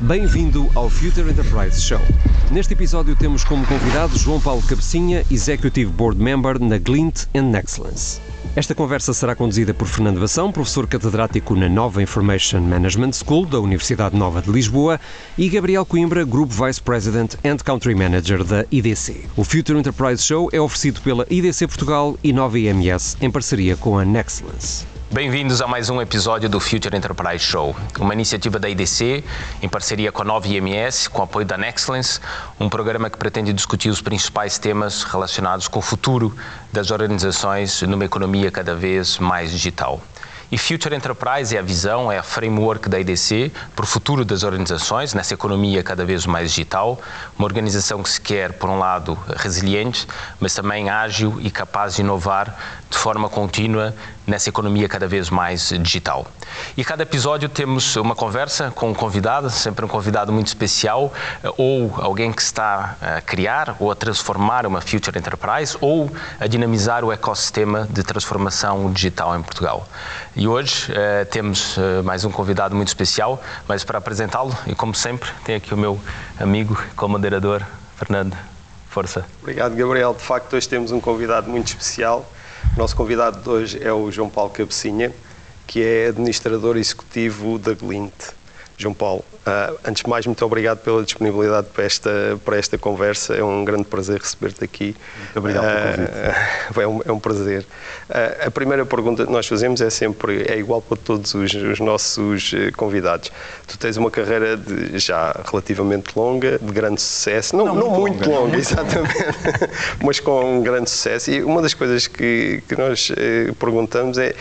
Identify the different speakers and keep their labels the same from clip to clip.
Speaker 1: Bem-vindo ao Future Enterprise Show. Neste episódio temos como convidado João Paulo Cabecinha, Executive Board Member na Glint and Excellence. Esta conversa será conduzida por Fernando Vassão, professor catedrático na Nova Information Management School da Universidade Nova de Lisboa, e Gabriel Coimbra, Group Vice President and Country Manager da IDC. O Future Enterprise Show é oferecido pela IDC Portugal e Nova IMS em parceria com a Nexcellence.
Speaker 2: Bem-vindos a mais um episódio do Future Enterprise Show, uma iniciativa da IDC em parceria com a Nova IMS, com apoio da Nexcellence, um programa que pretende discutir os principais temas relacionados com o futuro das organizações numa economia cada vez mais digital. E Future Enterprise é a visão, é a framework da IDC para o futuro das organizações nessa economia cada vez mais digital. Uma organização que se quer, por um lado, resiliente, mas também ágil e capaz de inovar de forma contínua nessa economia cada vez mais digital. E cada episódio temos uma conversa com um convidado, sempre um convidado muito especial, ou alguém que está a criar ou a transformar uma Future Enterprise ou a dinamizar o ecossistema de transformação digital em Portugal. E hoje eh, temos eh, mais um convidado muito especial, mas para apresentá-lo, e como sempre, tem aqui o meu amigo co-moderador, Fernando. Força.
Speaker 3: Obrigado, Gabriel. De facto, hoje temos um convidado muito especial. O nosso convidado de hoje é o João Paulo Cabecinha, que é administrador executivo da Glint. João Paulo, uh, antes de mais, muito obrigado pela disponibilidade para esta, para esta conversa. É um grande prazer receber-te aqui.
Speaker 4: Muito obrigado pelo convite.
Speaker 3: Uh, é, um, é um prazer. Uh, a primeira pergunta que nós fazemos é sempre, é igual para todos os, os nossos convidados. Tu tens uma carreira de, já relativamente longa, de grande sucesso. Não, não, não muito, longa, longa exatamente, mas com um grande sucesso. E uma das coisas que, que nós perguntamos é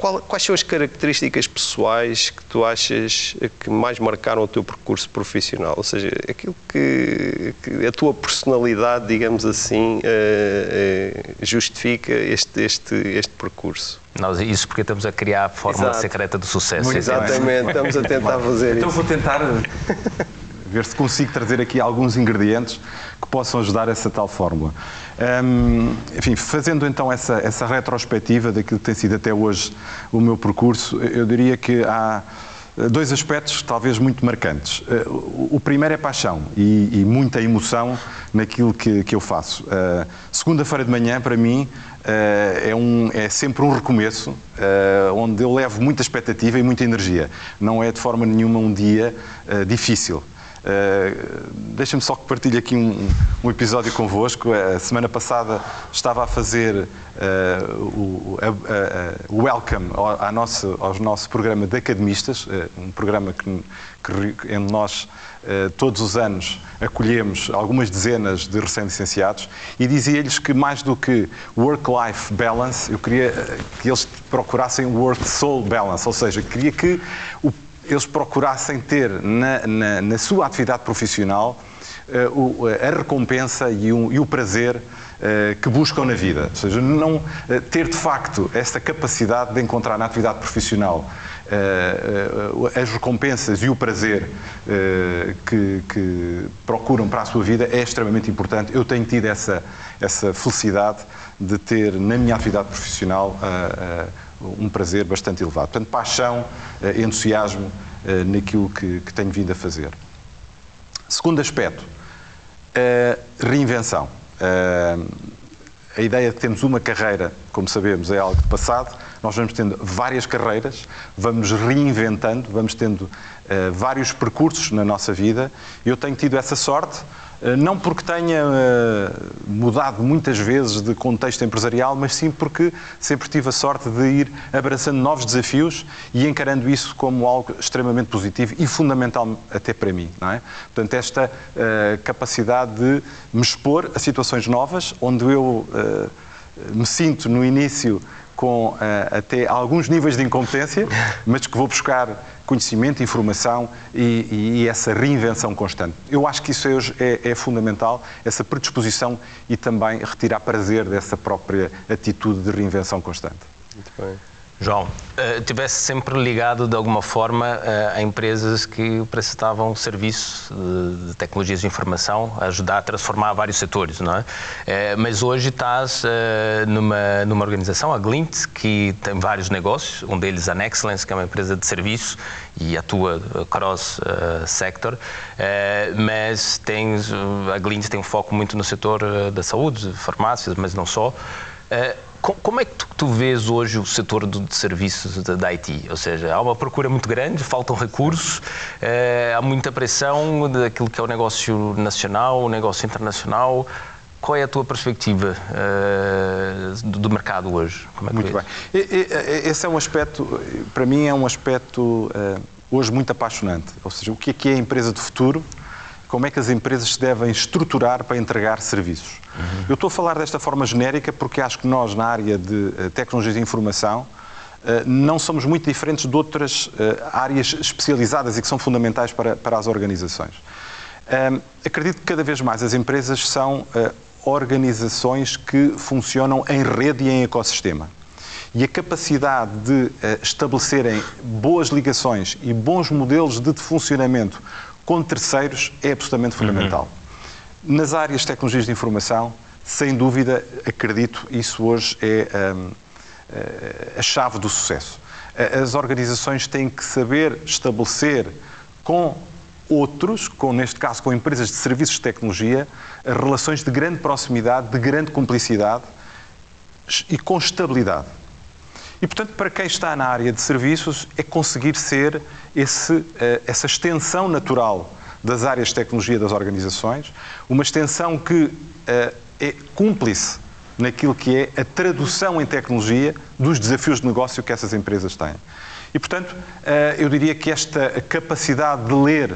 Speaker 3: qual, quais são as características pessoais que tu achas que mais marcaram o teu percurso profissional? Ou seja, aquilo que, que a tua personalidade, digamos assim, uh, uh, justifica este, este, este percurso?
Speaker 2: Nós, isso porque estamos a criar a fórmula Exato. secreta do sucesso.
Speaker 3: Exatamente, estamos a tentar fazer
Speaker 4: então
Speaker 3: isso.
Speaker 4: Então vou tentar ver se consigo trazer aqui alguns ingredientes que possam ajudar essa tal fórmula. Um, enfim, fazendo então essa, essa retrospectiva daquilo que tem sido até hoje o meu percurso, eu diria que há dois aspectos talvez muito marcantes. Eh, o primeiro é paixão e, e muita emoção naquilo que, que eu faço. Uh, Segunda-feira de manhã, para mim, uh, é, um, é sempre um recomeço, uh, onde eu levo muita expectativa e muita energia. Não é de forma nenhuma um dia difícil. Uh, Deixa-me só que partilhe aqui um, um, episódio convosco. A semana passada estava a fazer uh, o welcome ao, ao, nosso, ao nosso programa de academistas, uh, um programa que, que nós todos os anos acolhemos algumas dezenas de recém-licenciados e dizia-lhes que mais do que work-life balance, eu queria que eles procurassem work-soul balance, ou seja, queria que o eles procurassem ter na, na, na sua atividade profissional uh, o, a recompensa e o, e o prazer uh, que buscam na vida. Ou seja, não uh, ter de facto esta capacidade de encontrar na atividade profissional as recompensas e o prazer que, que, procuram para a sua vida é extremamente importante. Eu tenho tido essa, essa felicidade de ter na minha atividade profissional um prazer bastante elevado. Portanto, paixão, eh, entusiasmo eh, naquilo que, que tenho vindo a fazer. Segundo aspecto, reinvenção. A ideia de termos uma carreira, como sabemos, é algo de passado. Nós vamos tendo várias carreiras, vamos reinventando, vamos tendo vários percursos na nossa vida. Eu tenho tido essa sorte eh, não porque tenha eh, mudado muitas vezes de contexto empresarial, mas sim porque sempre tive a sorte de ir abraçando novos desafios e encarando isso como algo extremamente positivo e fundamental até para mim. Não é? Portanto, esta uh, capacidade de me expor a situações novas, onde eu me sinto no início com uh, até alguns níveis de incompetência, mas que vou buscar conhecimento, informação e, e, e, essa reinvenção constante. Eu acho que isso hoje é, é, fundamental, essa predisposição e também retirar prazer dessa própria atitude de reinvenção constante.
Speaker 3: Muito bem.
Speaker 2: João, uh, tivesse sempre ligado de alguma forma uh, a empresas que prestavam serviços de, de, tecnologias de informação, a ajudar a transformar vários setores, não é? Uh, mas hoje estás numa, numa organização, a Glint, que tem vários negócios, um deles a Nexcellence, que é uma empresa de serviço e atua cross-sector, mas tens, a Glint tem um foco muito no setor da saúde, farmácias, mas não só. Como é que tu, tu, vês hoje o setor de serviços da IT? Ou seja, há uma procura muito grande, faltam recursos, eh, há muita pressão daquilo que é o negócio nacional, o negócio internacional. Qual é a tua perspectiva eh, do, do, mercado hoje?
Speaker 4: É muito bem. Esse é um aspecto, para mim, é um aspecto eh, hoje muito apaixonante. Ou seja, o que é que é a empresa de futuro como é que as empresas se devem estruturar para entregar serviços. Uhum. Eu estou a falar desta forma genérica porque acho que nós, na área de eh, tecnologias de informação, eh, não somos muito diferentes de outras eh, áreas especializadas e que são fundamentais para, para as organizações. Acredito que cada vez mais as empresas são organizações que funcionam em rede e em ecossistema. E a capacidade de estabelecerem boas ligações e bons modelos de funcionamento com terceiros é absolutamente fundamental. Uhum. Nas áreas de tecnologias de informação, sem dúvida, acredito, isso hoje é um, eh, a chave do sucesso. As organizações têm que saber estabelecer com outros, com, neste caso com empresas de serviços de tecnologia, relações de grande proximidade, de grande cumplicidade e com estabilidade. E, portanto, para quem está na área de serviços, é conseguir ser esse, eh, essa extensão natural das áreas de tecnologia das organizações, uma extensão que eh, é cúmplice naquilo que é a tradução em tecnologia dos desafios de negócio que essas empresas têm. E, portanto, eh, eu diria que esta capacidade de ler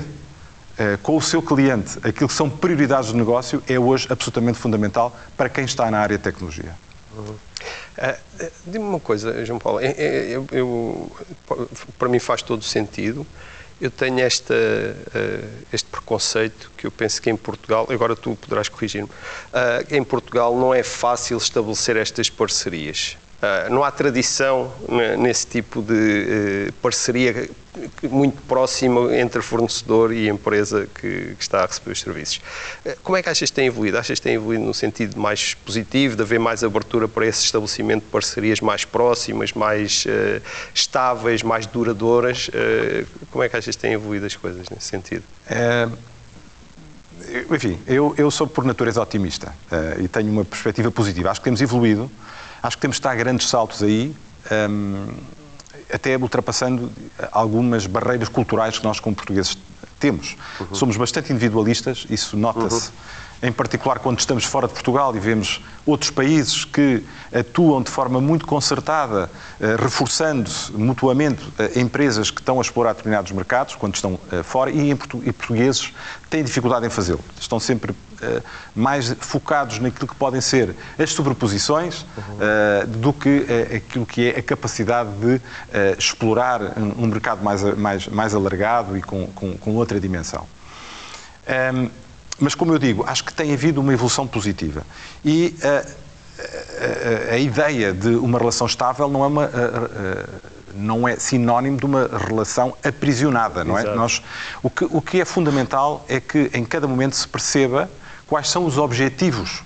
Speaker 4: com o seu cliente aquilo que são prioridades de negócio é hoje absolutamente fundamental para quem está na área de tecnologia.
Speaker 3: Uhum. Uh, Diga-me uma coisa, João Paulo, eu, eu, para mim faz todo sentido. Eu tenho esta, este preconceito que eu penso que em Portugal, agora tu poderás corrigir-me, uh, em Portugal não é fácil estabelecer estas parcerias. Uh, não há tradição nesse tipo de parceria muito próxima entre fornecedor e empresa que, que, está a receber os serviços. Uh, como é que achas que tem evoluído? Achas que tem evoluído no sentido mais positivo, de haver mais abertura para esse estabelecimento de parcerias mais próximas, mais estáveis, mais duradouras? como é que achas que têm evoluído as coisas nesse sentido? É
Speaker 4: enfim, eu, eu, sou por natureza otimista uh, e tenho uma perspectiva positiva. Acho que temos evoluído. Acho que temos de estar grandes saltos aí, um, até ultrapassando algumas barreiras culturais que nós, como portugueses, temos. Uhum. Somos bastante individualistas, isso nota-se. Uhum em particular quando estamos fora de Portugal e vemos outros países que atuam de forma muito concertada, eh, reforçando mutuamente eh, empresas que estão a explorar determinados mercados quando estão eh, fora e, portugueses têm dificuldade em fazê-lo. Estão sempre mais focados naquilo que podem ser as sobreposições uhum. do que aquilo que é a capacidade de explorar um mercado mais, mais, mais alargado e com, com, com outra dimensão. Um, mas, como eu digo, acho que tem havido uma evolução positiva. E a, a, a, a ideia de uma relação estável não é, uma, não é sinónimo de uma relação aprisionada, não é? Nós, o, que, o que é fundamental é que em cada momento se perceba quais são os objetivos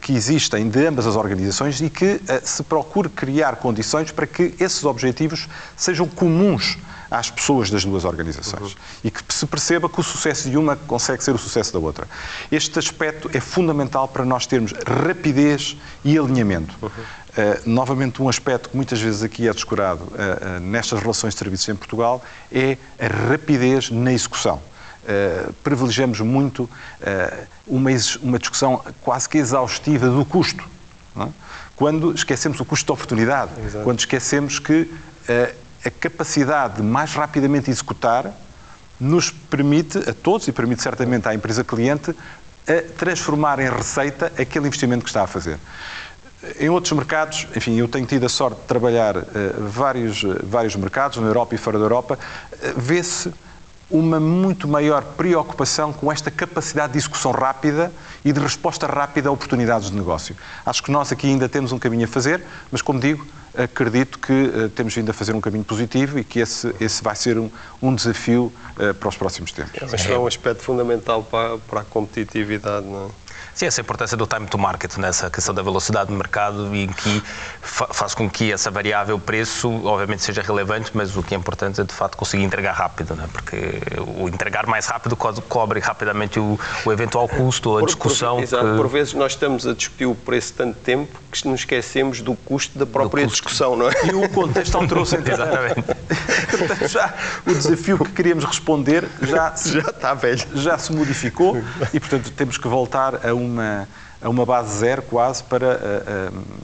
Speaker 4: que existem de ambas as organizações e que se procure criar condições para que esses objetivos sejam comuns às pessoas das duas organizações. Uhum. E que se perceba que o sucesso de uma consegue ser o sucesso da outra. Este aspecto é fundamental para nós termos rapidez e alinhamento. Uhum. Uh, novamente, um aspecto que muitas vezes aqui é descurado uh, uh, nestas relações de serviços em Portugal é a rapidez na execução. Uh, privilegiamos muito uh, uma, uma, discussão quase que exaustiva do custo. É? Quando esquecemos o custo de oportunidade, Exato. quando esquecemos que uh, a capacidade de mais rapidamente executar nos permite a todos, e permite certamente à empresa cliente, transformar em receita aquele investimento que está a fazer. Em outros mercados, enfim, eu tenho tido a sorte de trabalhar uh, vários, uh, vários mercados, na Europa e fora da Europa, uh, vê-se uma muito maior preocupação com esta capacidade de execução rápida e de resposta rápida a oportunidades de negócio. Acho que nós aqui ainda temos um caminho a fazer, mas como digo, acredito que uh, temos vindo a fazer um caminho positivo e que esse, esse vai ser um, um desafio uh, para os próximos tempos.
Speaker 3: Mas é um aspecto fundamental para, para a competitividade, não é?
Speaker 2: Sim, essa importância do time to market nessa questão da velocidade do mercado e que fa faz com que essa variável preço, obviamente, seja relevante, mas o que é importante é de facto conseguir entregar rápido, né? porque o entregar mais rápido co cobre rapidamente o, o eventual custo, a discussão.
Speaker 3: Por, exato, que... por vezes nós estamos a discutir o preço tanto tempo que nos esquecemos do custo da própria custo. discussão, não é?
Speaker 4: E o contexto alterou-se Exatamente. Portanto, já o desafio que queríamos responder já,
Speaker 3: já está velho.
Speaker 4: Já se modificou e, portanto, temos que voltar a um uma, a uma base zero quase para uh, uh,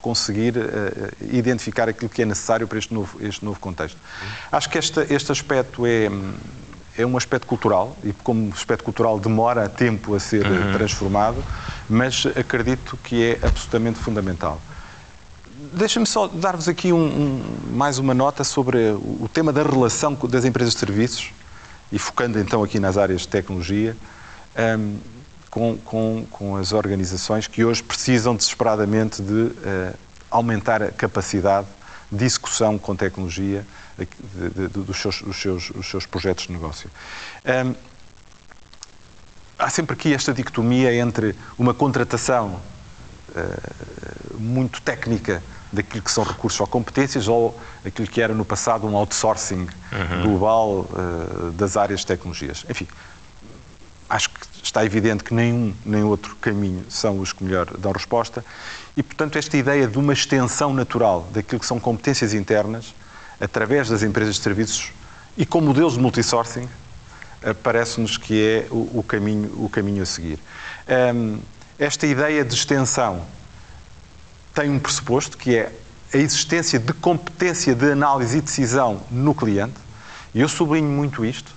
Speaker 4: conseguir uh, identificar aquilo que é necessário para este novo, este novo contexto. Acho que este, este aspecto é, é um aspecto cultural e como aspecto cultural demora tempo a ser uhum. transformado, mas acredito que é absolutamente fundamental. Deixa-me só dar-vos aqui um, um, mais uma nota sobre o tema da relação das empresas de serviços e focando então aqui nas áreas de tecnologia. Um, com, com, com as organizações que hoje precisam desesperadamente de uh, aumentar a capacidade de execução com tecnologia de, de, de, dos, seus, dos, seus, dos seus projetos de negócio. Um, há sempre aqui esta dicotomia entre uma contratação uh, muito técnica daquilo que são recursos ou competências ou aquilo que era no passado um outsourcing uhum. global uh, das áreas de tecnologias. Enfim, acho que está evidente que nenhum nem outro caminho são os que melhor dão resposta e, portanto, esta ideia de uma extensão natural daquilo que são competências internas através das empresas de serviços e com modelos de multisourcing eh, parece-nos que é o, o, caminho, o caminho a seguir. Um, esta ideia de extensão tem um pressuposto que é a existência de competência de análise e decisão no cliente, e eu sublinho muito isto,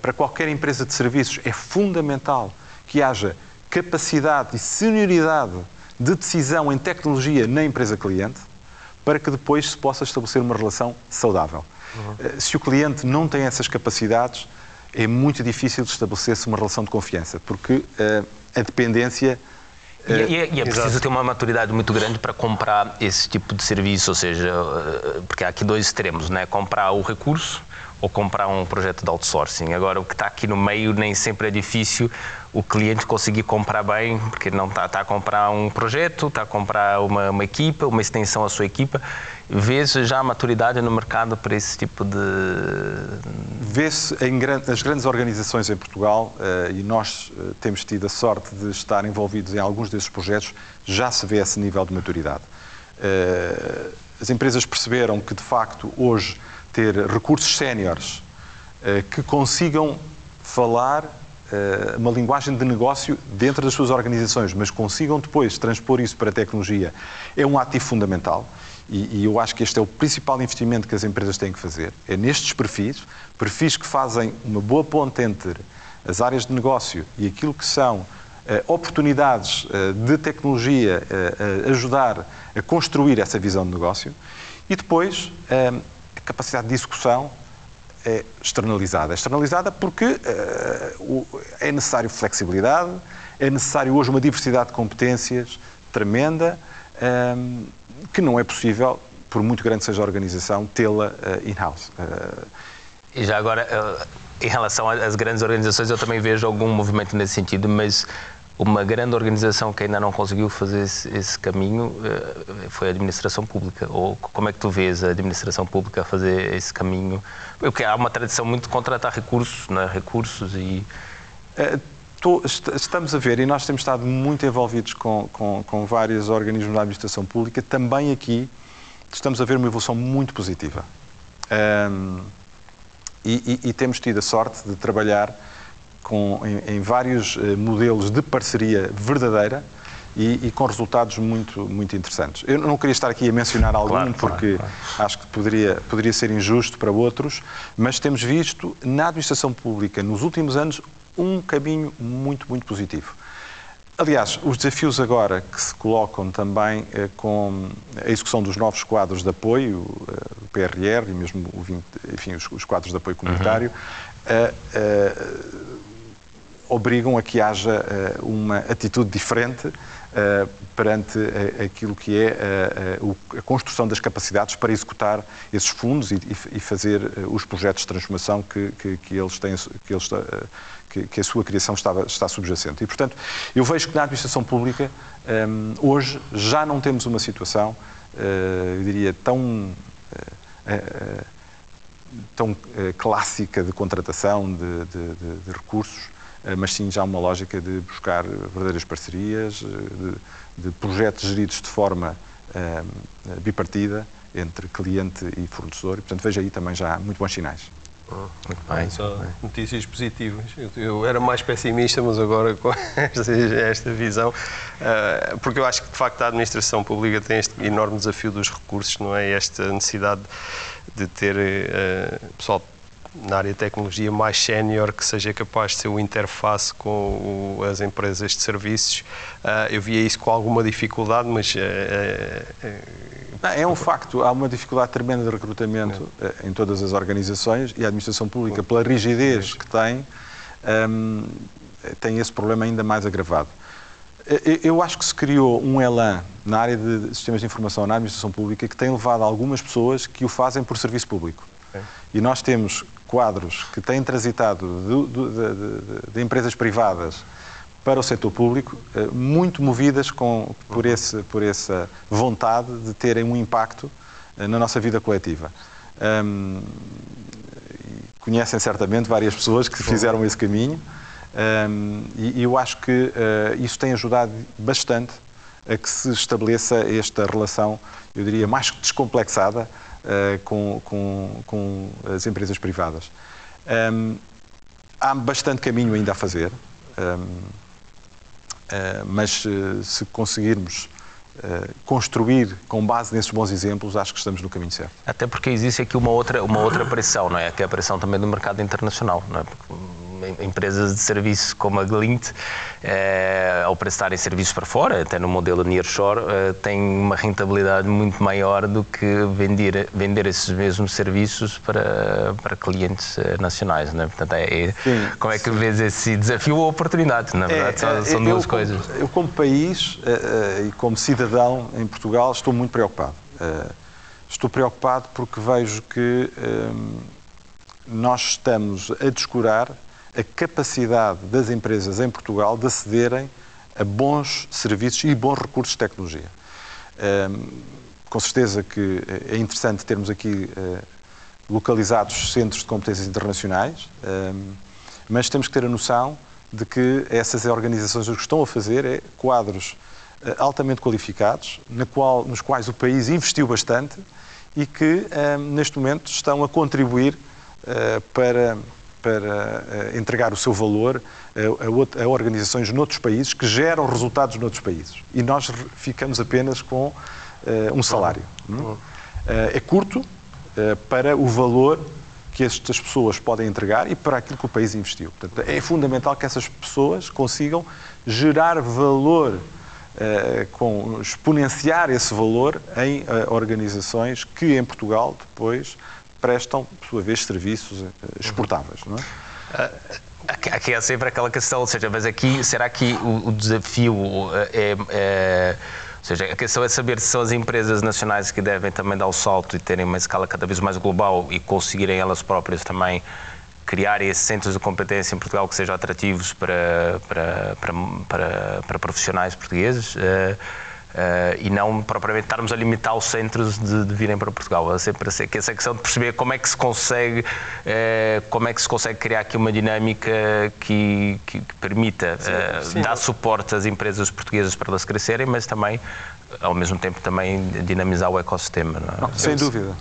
Speaker 4: para qualquer empresa de serviços é fundamental que haja capacidade e senioridade de decisão em tecnologia na empresa cliente para que depois se possa estabelecer uma relação saudável. Uhum. Se o cliente não tem essas capacidades, é muito difícil estabelecer-se uma relação de confiança, porque uh, a dependência
Speaker 2: e, e, é, e é preciso ter uma maturidade muito grande para comprar esse tipo de serviço, ou seja, porque há aqui dois extremos, né? Comprar o recurso ou comprar um projeto de outsourcing. Agora, o que está aqui no meio nem sempre é difícil o cliente conseguir comprar bem, porque não está, está a comprar um projeto, está a comprar uma, uma equipa, uma extensão à sua equipa. Vê-se já a maturidade no mercado para esse tipo de.
Speaker 4: Vê-se em as grandes organizações em Portugal, uh, e nós uh, temos tido a sorte de estar envolvidos em alguns desses projetos, já se vê esse nível de maturidade. Uh, as empresas perceberam que, de facto, hoje ter recursos séniores uh, que consigam falar uh, uma linguagem de negócio dentro das suas organizações, mas consigam depois transpor isso para a tecnologia, é um ativo fundamental. E, e, eu acho que este é o principal investimento que as empresas têm que fazer. É nestes perfis, perfis que fazem uma boa ponte entre as áreas de negócio e aquilo que são uh, oportunidades de tecnologia ajudar a construir essa visão de negócio. E depois, capacidade de execução é externalizada. É externalizada porque uh, é necessário flexibilidade, é necessário hoje uma diversidade de competências tremenda, um, eh, que não é possível, por muito grande seja a organização, tê-la uh, in-house. Uh,
Speaker 2: e já agora, em relação às grandes organizações, eu também vejo algum movimento nesse sentido, mas uma grande organização que ainda não conseguiu fazer esse, esse, caminho eh, foi a administração pública. Ou como é que tu vês a administração pública a fazer esse caminho? Porque há uma tradição muito de contratar recursos, né? recursos e...
Speaker 4: É, tô, estamos a ver, e nós temos estado muito envolvidos com, com, com vários organismos da administração pública, também aqui estamos a ver uma evolução muito positiva. Um, e, e, e temos tido a sorte de trabalhar com, em, em vários uh, modelos de parceria verdadeira e, e, com resultados muito, muito interessantes. Eu não queria estar aqui a mencionar algum, claro, porque claro, claro. acho que poderia, poderia ser injusto para outros, mas temos visto na administração pública, nos últimos anos, um caminho muito, muito positivo. Aliás, os desafios agora que se colocam também eh, com a execução dos novos quadros de apoio, eh, o PRR e mesmo o 20, enfim, os, os, quadros de apoio comunitário, uhum. Obrigam a que haja uma atitude diferente Uh, perante uh, aquilo que é a construção das capacidades para executar esses fundos e, fazer os projetos de transformação que, que, que eles têm, que, eles, que, a sua criação estava, está subjacente. E, portanto, eu vejo que na administração pública, hoje, já não temos uma situação, eu diria, tão tão clássica de contratação de, de, de, de recursos, eh, mas sim já uma lógica de buscar verdadeiras parcerias, eh, de, de projetos geridos de forma eh, bipartida entre cliente e fornecedor. E, portanto, vejo aí também já muito bons sinais.
Speaker 3: muito bem. Só notícias positivas. Eu, era mais pessimista, mas agora com esta, esta visão, porque eu acho que de facto a administração pública tem este enorme desafio dos recursos, não é? Esta necessidade de ter pessoal na área de tecnologia mais sénior que seja capaz de ser o interface com o, as empresas de serviços. Uh, eu via isso com alguma dificuldade, mas. Uh,
Speaker 4: uh, é um facto, há uma dificuldade tremenda de recrutamento em todas as organizações e a administração pública, pela rigidez que tem, um, tem esse problema ainda mais agravado. Eu acho que se criou um elan na área de sistemas de informação na administração pública que tem levado algumas pessoas que o fazem por serviço público. E nós temos quadros que têm transitado de, de, de, empresas privadas para o setor público, eh, muito movidas com, por, esse, por essa vontade de terem um impacto eh, na nossa vida coletiva. Um, conhecem certamente várias pessoas que fizeram esse caminho um, e, e, eu acho que uh, isso tem ajudado bastante a que se estabeleça esta relação, eu diria, mais descomplexada uh, com, com, com, as empresas privadas. Um, há bastante caminho ainda a fazer, um, uh, eh, mas uh, se conseguirmos construir com base nesses bons exemplos, acho que estamos no caminho certo.
Speaker 2: Até porque existe aqui uma outra, uma outra pressão, não é? Que é a pressão também do mercado internacional, não é? Porque empresas de serviço como a Glint, eh, ao prestarem serviços para fora, até no modelo Nearshore, eh, têm uma rentabilidade muito maior do que vender, vender esses mesmos serviços para, para clientes eh, nacionais. Né? Portanto, é, é como é que vês esse desafio ou oportunidade? Na verdade, é, são, são duas
Speaker 4: eu,
Speaker 2: coisas.
Speaker 4: Como, eu, como país e como cidadão em Portugal, estou muito preocupado. estou preocupado porque vejo que nós estamos a descurar a capacidade das empresas em Portugal de acederem a bons serviços e bons recursos de tecnologia. com certeza que é interessante termos aqui eh, localizados centros de competências internacionais, mas temos que ter a noção de que essas organizações o que estão a fazer é quadros eh, altamente qualificados, qual, nos quais o país investiu bastante e que, neste momento, estão a contribuir eh, para para uh, entregar o seu valor a, organizações noutros países que geram resultados noutros países. E nós ficamos apenas com uh, um salário. Uh, é curto para o valor que estas pessoas podem entregar e para aquilo que o país investiu. Portanto, é fundamental que essas pessoas consigam gerar valor, com, exponenciar esse valor em organizações que em Portugal depois prestam, por sua vez, serviços eh, exportáveis. Não é?
Speaker 2: Ah, aqui é sempre aquela questão, ou seja, mas aqui, será que o, o desafio é, é, Ou seja, a questão é saber se são as empresas nacionais que devem também dar o salto e terem uma escala cada vez mais global e conseguirem elas próprias também criar esses centros de competência em Portugal que sejam atrativos para, para, para, para, para profissionais portugueses. Uh, e não propriamente estarmos a limitar os centros de, de virem para Portugal. É sempre que essa questão de perceber como é que se consegue, uh, como é que se consegue criar aqui uma dinâmica que, que, que permita sim, uh, sim. dar suporte às empresas portuguesas para elas crescerem, mas também ao mesmo tempo também dinamizar o ecossistema.
Speaker 4: Não, é? não, sem dúvida.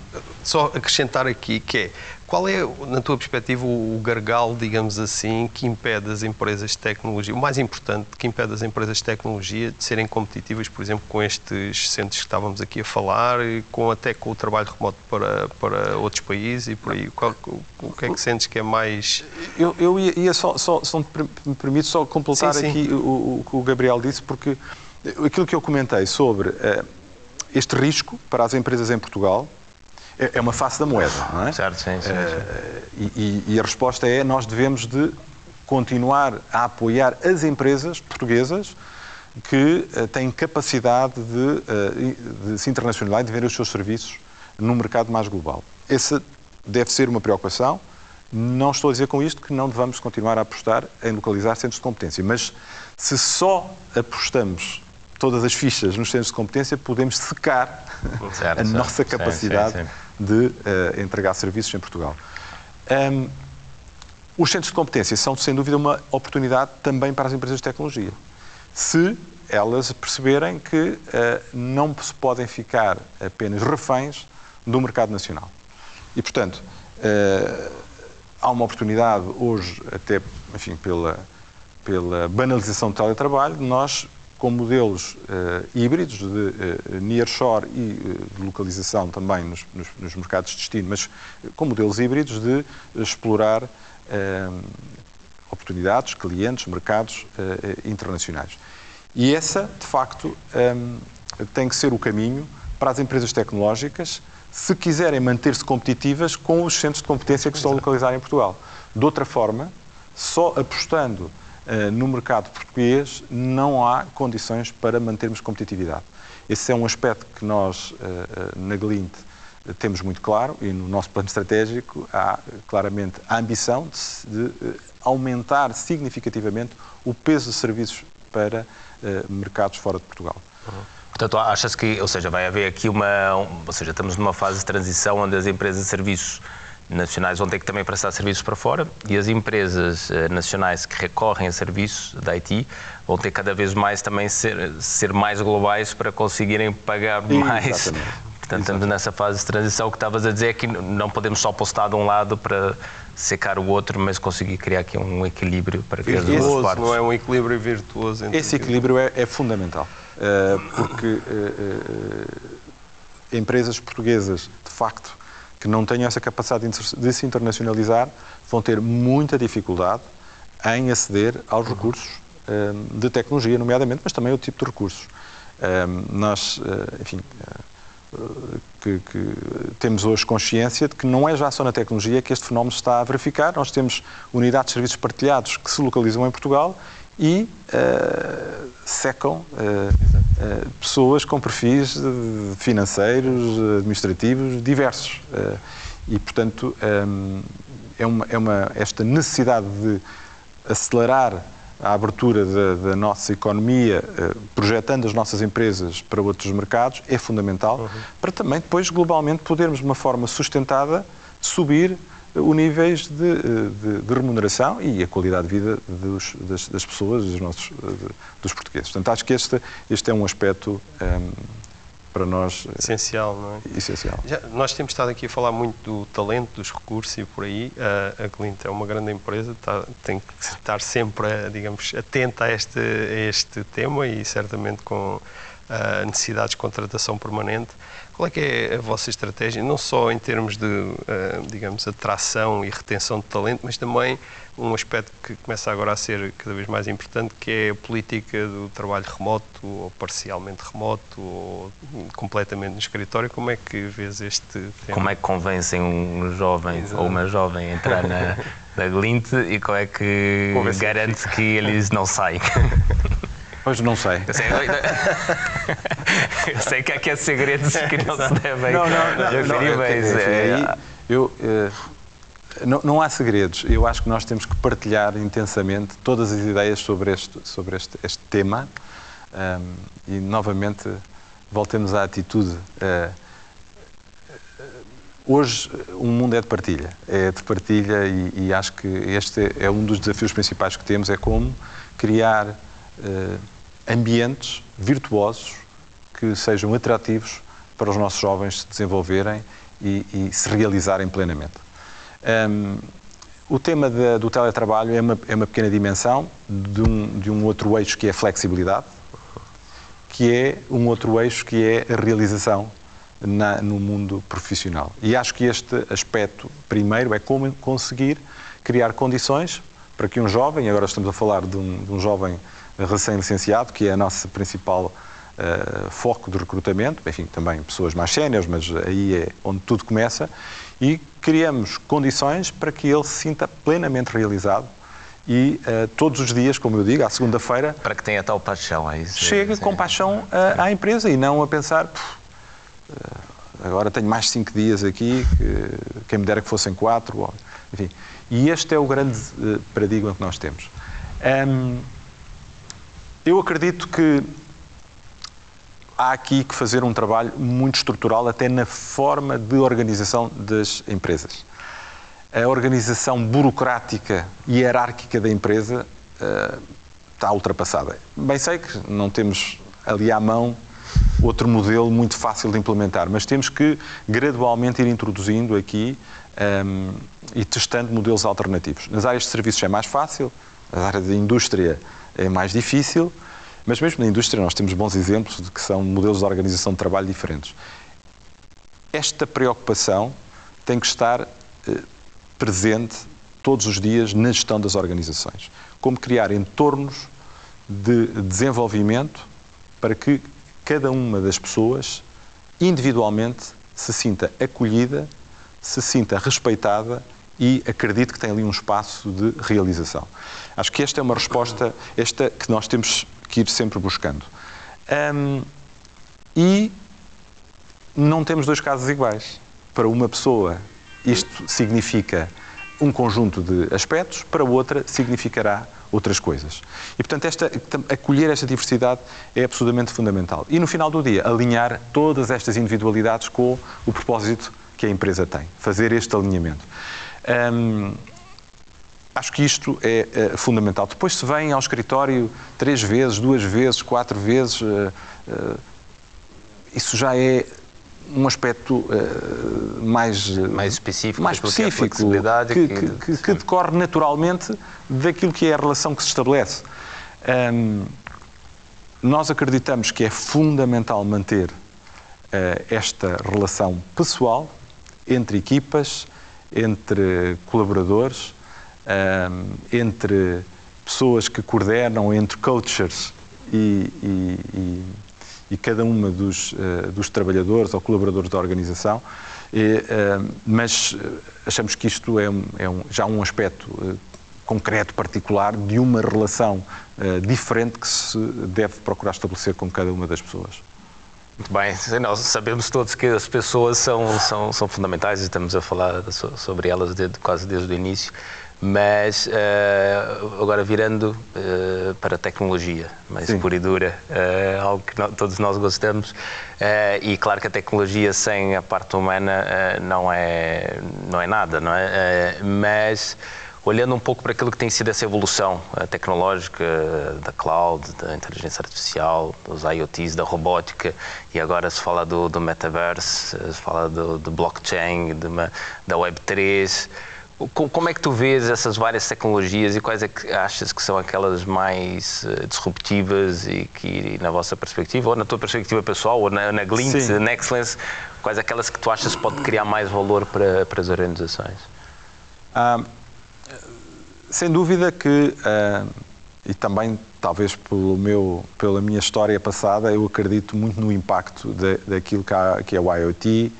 Speaker 3: Só acrescentar aqui que é Qual é, na tua perspectiva, o gargalo, digamos assim, que impede as empresas de tecnologia, o mais importante, que impede as empresas de tecnologia de serem competitivas, por exemplo, com estes centros que estávamos aqui a falar, com até com o trabalho remoto para, para outros países e por aí? Qual, o que é que sentes que é mais...
Speaker 4: Eu, eu ia, ia só, só, só, me permite só completar sim, sim. aqui o, o, que o Gabriel disse, porque aquilo que eu comentei sobre uh, este risco para as empresas em Portugal, é, é uma face da moeda, não é?
Speaker 2: Certo, sim, sim.
Speaker 4: Uh, e, e, a resposta é nós devemos de continuar a apoiar as empresas portuguesas que uh, têm capacidade de, uh, de se internacionalizar e de vender os seus serviços num mercado mais global. Essa deve ser uma preocupação. Não estou a dizer com isto que não devamos continuar a apostar em localizar centros de competência, mas se só apostamos todas as fichas nos centros de competência, podemos secar certo, a nossa capacidade sim, sim, sim de uh, entregar serviços em Portugal. Um, os centros de competência são, sem dúvida, uma oportunidade também para as empresas de tecnologia. Se elas perceberem que uh, não se podem ficar apenas reféns do mercado nacional. E, portanto, uh, há uma oportunidade hoje, até, enfim, pela, pela banalização do teletrabalho, de nós com modelos uh, híbridos de uh, nearshore e uh, de localização também nos, nos, nos, mercados de destino, mas com modelos híbridos de explorar oportunidades, clientes, mercados internacionais. E essa, de facto, um, tem que ser o caminho para as empresas tecnológicas se quiserem manter-se competitivas com os centros de competência que estão localizados em Portugal. De outra forma, só apostando eh, no mercado português não há condições para mantermos competitividade. Esse é um aspecto que nós, eh, eh, na Glint, temos muito claro e no nosso plano estratégico há claramente a ambição de, aumentar significativamente o peso de serviços para mercados fora de Portugal.
Speaker 2: Uhum. Portanto, achas que, ou seja, vai haver aqui uma, ou seja, estamos numa fase de transição onde as empresas de serviços nacionais vão ter que também prestar serviços para fora e as empresas uh, nacionais que recorrem a serviços da IT vão ter cada vez mais também ser, ser mais globais para conseguirem pagar mais. Exatamente. Portanto, estamos nessa fase de transição. O que estavas a dizer é que não podemos só postar de um lado para secar o outro, mas conseguir criar aqui um equilíbrio para que
Speaker 3: virtuoso, as duas partes... não é um equilíbrio virtuoso.
Speaker 4: Esse equilíbrio é, é fundamental, uh, porque uh, empresas portuguesas, de facto, que não tenham essa capacidade de se internacionalizar vão ter muita dificuldade em aceder aos recursos um, de tecnologia, nomeadamente, mas também outro tipo de recursos. Um, nós, uh, enfim, que, que, temos hoje consciência de que não é já só na tecnologia que este fenómeno se está a verificar. Nós temos unidades de serviços partilhados que se localizam em Portugal e uh, secam uh, pessoas com perfis financeiros, administrativos diversos. e, portanto, um, é uma, é uma, esta necessidade de acelerar a abertura da, da nossa economia, projetando as nossas empresas para outros mercados, é fundamental uhum. para também depois, globalmente, podermos, de uma forma sustentada, subir os níveis de, de, de, remuneração e a qualidade de vida dos, das, das, pessoas, dos, nossos, dos portugueses. Portanto, acho que este, este é um aspecto um, para nós
Speaker 3: essencial, não é?
Speaker 4: Essencial.
Speaker 3: Já, nós temos estado aqui a falar muito do talento, dos recursos e por aí. A Clint é uma grande empresa, está, tem que estar sempre, digamos, atenta a este, a este tema e certamente com necessidades de contratação permanente. Qual é que é a vossa estratégia, não só em termos de, uh, digamos, atração e retenção de talento, mas também um aspecto que começa agora a ser cada vez mais importante, que é a política do trabalho remoto, ou parcialmente remoto, ou completamente no escritório. Como é que vês este tema?
Speaker 2: Como é que convencem um jovem Exato. ou uma jovem a entrar na, na Glint e como é que garante que eles não saem?
Speaker 4: Pois não sei.
Speaker 2: Eu sei, que aqui há segredos que não se devem
Speaker 4: não, não, não, não, não mas, é, eu, eh, não, não, há segredos. Eu acho que nós temos que partilhar intensamente todas as ideias sobre este, sobre este, este tema um, e, novamente, voltemos à atitude. Uh, hoje, o mundo é de partilha. É de partilha e, e, acho que este é um dos desafios principais que temos, é como criar uh, ambientes virtuosos que sejam atrativos para os nossos jovens se desenvolverem e, e se realizarem plenamente. Um, o tema de, do teletrabalho é uma, é uma pequena dimensão de um, de um outro eixo que é a flexibilidade, que é um outro eixo que é a realização na, no mundo profissional. E acho que este aspecto, primeiro, é como conseguir criar condições para que um jovem, agora estamos a falar de um, de um jovem recém-licenciado, que é a nossa principal uh, foco de recrutamento, enfim, também pessoas mais séniores, mas aí é onde tudo começa, e criamos condições para que ele se sinta plenamente realizado e uh, todos os dias, como eu digo, à segunda-feira.
Speaker 2: Para que tenha tal paixão, é isso?
Speaker 4: Chega é, com paixão uh, à empresa e não a pensar. Agora tenho mais cinco dias aqui, que, quem me dera que fossem quatro. Ou, enfim. E este é o grande paradigma que nós temos. Um, eu acredito que há aqui que fazer um trabalho muito estrutural, até na forma de organização das empresas. A organização burocrática e hierárquica da empresa uh, está ultrapassada. Bem sei que não temos ali à mão outro modelo muito fácil de implementar, mas temos que gradualmente ir introduzindo aqui um, ehm, e testando modelos alternativos. Nas áreas de serviços é mais fácil, nas áreas da indústria é mais difícil, mas mesmo na indústria nós temos bons exemplos de que são modelos de organização de trabalho diferentes. Esta preocupação tem que estar eh, presente todos os dias na gestão das organizações. Como criar entornos de desenvolvimento para que cada uma das pessoas individualmente se sinta acolhida, se sinta respeitada e acredite que tem ali um espaço de realização. Acho que esta é uma resposta esta que nós temos que ir sempre buscando. Um, e não temos dois casos iguais. Para uma pessoa, isto significa um conjunto de aspectos, para outra, significará outras coisas. E, portanto, esta, acolher esta diversidade é absolutamente fundamental. E, no final do dia, alinhar todas estas individualidades com o propósito que a empresa tem, fazer este alinhamento. Um, Acho que isto é, é, fundamental. Depois se vem ao escritório três vezes, duas vezes, quatro vezes, uh, uh, isso já é um aspecto uh, mais,
Speaker 2: mais específico,
Speaker 4: mais específico que, que, que, que, decorre naturalmente daquilo que é a relação que se estabelece. Um, nós acreditamos que é fundamental manter esta relação pessoal entre equipas, entre colaboradores, entre pessoas que coordenam, entre coaches e, e, e, e cada uma dos, uh, dos, trabalhadores ou colaboradores da organização, e, uh, mas achamos que isto é, é um, já um aspecto uh, concreto, particular, de uma relação diferente que se deve procurar estabelecer com cada uma das pessoas.
Speaker 2: Muito bem, nós sabemos todos que as pessoas são, são, são fundamentais e estamos a falar sobre elas desde, quase desde o início. Mas uh, agora virando uh, para a tecnologia, mais Sim. pura e dura, uh, algo que no, todos nós gostamos. e claro que a tecnologia sem a parte humana não, é, não é nada, não é? mas olhando um pouco para aquilo que tem sido essa evolução tecnológica da cloud, da inteligência artificial, dos IoTs, da robótica, e agora se fala do, do metaverse, se fala do, do blockchain, de uma, da Web3. Como é que tu vês essas várias tecnologias e quais é que achas que são aquelas mais uh, disruptivas e que, na vossa perspectiva, ou na tua perspectiva pessoal, ou na, na Glint, na Excellence, quais aquelas que tu achas que pode criar mais valor para, para as organizações?
Speaker 4: Ah, sem dúvida que, ah, e também talvez pelo meu, pela minha história passada, eu acredito muito no impacto de, daquilo que, há, que é o IoT,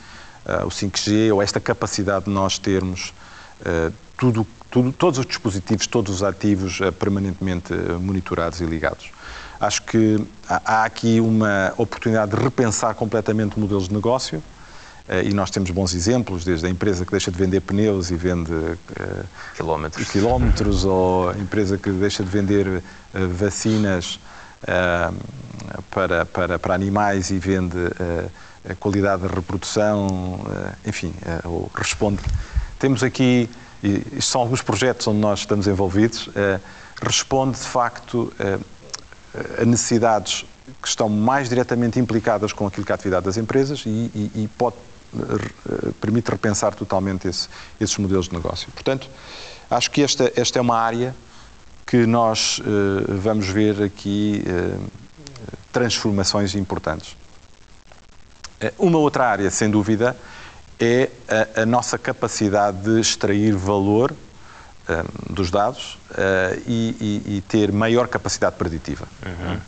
Speaker 4: ah, o 5G, ou esta capacidade de nós termos eh, tudo, tudo, todos os dispositivos, todos os ativos eh, permanentemente eh, monitorados e ligados. Acho que há aqui uma oportunidade de repensar completamente modelos de negócio e nós temos bons exemplos, desde a empresa que deixa de vender pneus e vende
Speaker 2: quilómetros,
Speaker 4: quilómetros ou a empresa que deixa de vender vacinas para, para, para animais e vende a qualidade de reprodução, enfim, ou responde temos aqui, isto são alguns projetos onde nós estamos envolvidos, eh, responde de facto eh, a necessidades que estão mais diretamente implicadas com aquilo que é a atividade das empresas e, e, e pode permite repensar totalmente esse, esses modelos de negócio. Portanto, acho que esta, esta é uma área que nós vamos ver aqui transformações importantes. Uma outra área, sem dúvida, é a, a nossa capacidade de extrair valor um, dos dados uh, e, e, e, ter maior capacidade preditiva. Uhum.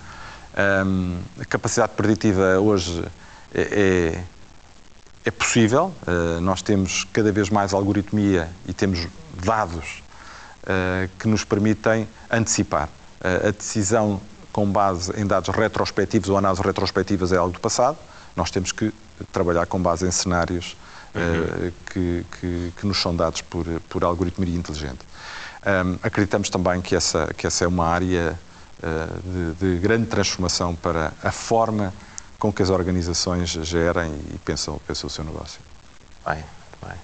Speaker 4: Um, a capacidade preditiva hoje é, é, é possível, uh, nós temos cada vez mais algoritmia e temos dados uh, que nos permitem antecipar. a decisão com base em dados retrospectivos ou análises retrospectivas é algo do passado, nós temos que trabalhar com base em cenários uhum. que, que, que, nos são dados por, por algoritmia inteligente. Um, acreditamos também que essa, que essa é uma área uh, de, de, grande transformação para a forma com que as organizações gerem e pensam, pensam o seu negócio.
Speaker 2: Bem, bem.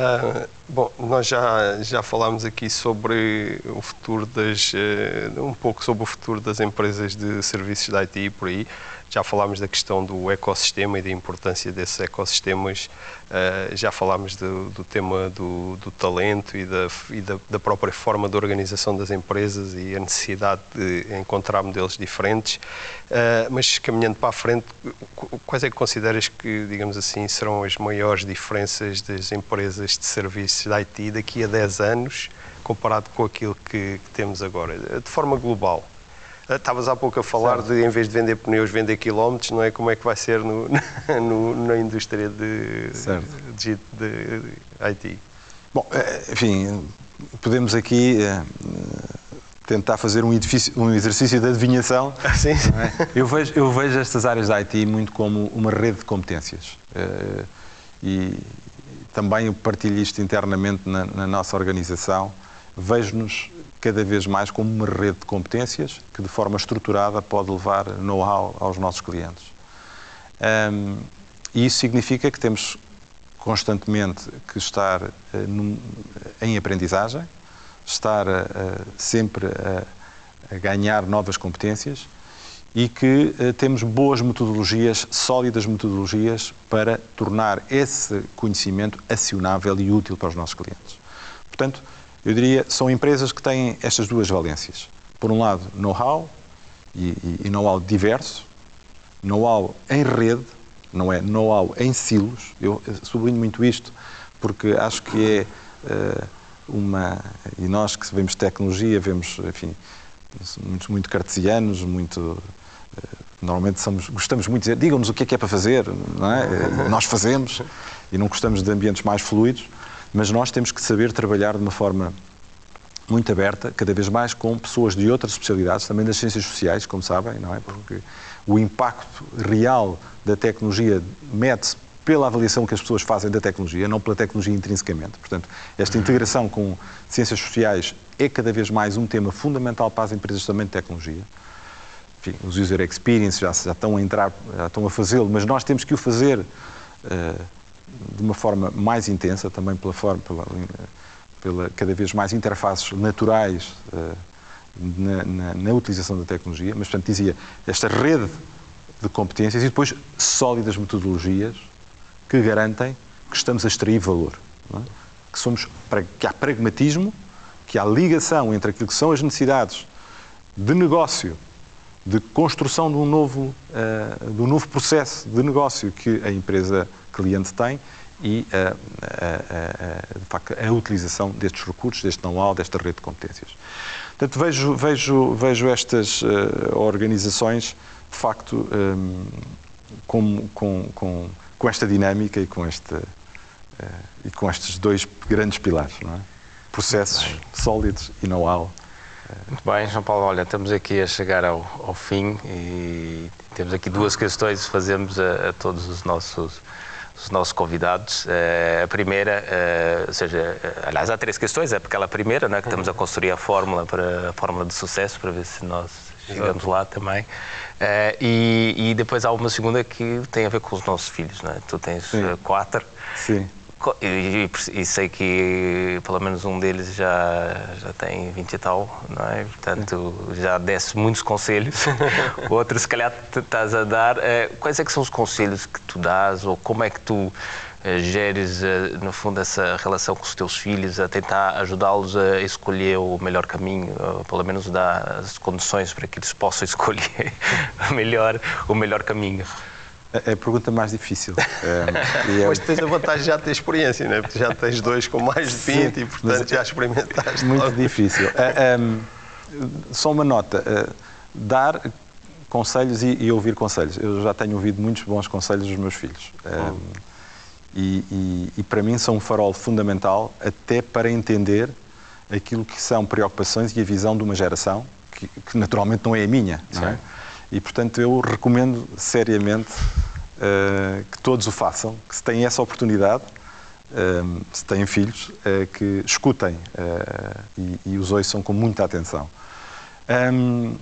Speaker 3: Uh, bom, nós já, já falámos aqui sobre o futuro das. Uh, um pouco sobre o futuro das empresas de serviços de IT por aí. Já falámos da questão do ecossistema e da importância desses ecossistemas, uh, já falámos do, do tema do, do, talento e, da, e da, da, própria forma de organização das empresas e a necessidade de encontrar modelos diferentes. Uh, mas caminhando para a frente, quais é que consideras que, digamos assim, serão as maiores diferenças das empresas de serviços de IT daqui a 10 anos comparado com aquilo que, que temos agora, de forma global? Estavas há pouco a falar certo. de, em vez de vender pneus, vender quilómetros, não é? Como é que vai ser no, no na indústria de, de, de, IT?
Speaker 4: Bom, eh, enfim, podemos aqui eh, tentar fazer um, edifício, um exercício de adivinhação.
Speaker 3: Sim.
Speaker 4: É? Eu, vejo, eu vejo estas áreas da IT muito como uma rede de competências. Eh, e também eu partilho isto internamente na, na nossa organização. Vejo-nos cada vez mais como uma rede de competências que, de forma estruturada, pode levar know-how aos nossos clientes. Um, e isso significa que temos constantemente que estar uh, num, em aprendizagem, estar uh, sempre a, a, ganhar novas competências e que uh, temos boas metodologias, sólidas metodologias para tornar esse conhecimento acionável e útil para os nossos clientes. Portanto, eu diria, são empresas que têm estas duas valências. Por um lado, know-how e, e, e know-how diverso, know-how em rede, não é know-how em silos. Eu sublinho muito isto porque acho que é uh, uma. E nós que vemos tecnologia, vemos, enfim, muito, muito cartesianos, muito. Uh, normalmente somos, gostamos muito de dizer, digam-nos o que é que é para fazer, não é? Nós fazemos e não gostamos de ambientes mais fluidos. Mas nós temos que saber trabalhar de uma forma muito aberta, cada vez mais com pessoas de outras especialidades, também das ciências sociais, como sabem, não é? Porque o impacto real da tecnologia mede-se pela avaliação que as pessoas fazem da tecnologia, não pela tecnologia intrinsecamente. Portanto, esta integração com ciências sociais é cada vez mais um tema fundamental para as empresas também de tecnologia. Enfim, os user experience já, já estão a entrar, já estão a fazê-lo, mas nós temos que o fazer uh, de uma forma mais intensa, também pela forma, pela, pela cada vez mais interfaces naturais uh, na, na, na, utilização da tecnologia, mas, portanto, dizia, esta rede de competências e depois sólidas metodologias que garantem que estamos a extrair valor. É? Que, somos, que há pragmatismo, que há ligação entre aquilo que são as necessidades de negócio, de construção de um novo, uh, de um novo processo de negócio que a empresa cliente tem e a, a, a, de facto, a utilização destes recursos, deste know-how, desta rede de competências. Portanto, vejo, vejo, vejo estas uh, organizações, de facto, um, com, com, com, com, esta dinâmica e com, este, uh, e com estes dois grandes pilares, não é? Processos sólidos e know-how.
Speaker 2: Muito bem, João Paulo, olha, estamos aqui a chegar ao, ao fim e temos aqui duas questões que fazemos a, a todos os nossos os nossos convidados. Uh, a primeira, uh, ou seja, eh, aliás, há três questões. É aquela primeira, né, que estamos a construir a fórmula para a fórmula de sucesso para ver se nós chegamos lá também. E, e, depois há uma segunda que tem a ver com os nossos filhos. Né? Tu tens Sim. quatro.
Speaker 4: Sim.
Speaker 2: E, e, sei que pelo menos um deles já, já tem 20 e tal, não é? Portanto, já desse muitos conselhos. Outros, se calhar, estás a dar. Eh, quais é que são os conselhos que tu dás ou como é que tu eh, geres, eh, no fundo, essa relação com os teus filhos, a tentar ajudá-los a escolher o melhor caminho, pelo menos dar as condições para que eles possam escolher o melhor, o melhor caminho?
Speaker 4: É a pergunta mais difícil.
Speaker 3: É, Mas tens a vantagem de já ter experiência, não é? Porque já tens dois com mais de 20 Sim, e, portanto, já experimentaste.
Speaker 4: Muito logo. difícil. Uh, um, só uma nota. Uh, dar conselhos e, e, ouvir conselhos. Eu já tenho ouvido muitos bons conselhos dos meus filhos. Um, e, e, e, para mim são um farol fundamental até para entender aquilo que são preocupações e a visão de uma geração que, que naturalmente não é a minha, não é? E, portanto, eu recomendo seriamente uh, que todos o façam, que se têm essa oportunidade, uh, se têm filhos, uh, que escutem e, e, os ouçam com muita atenção. Um,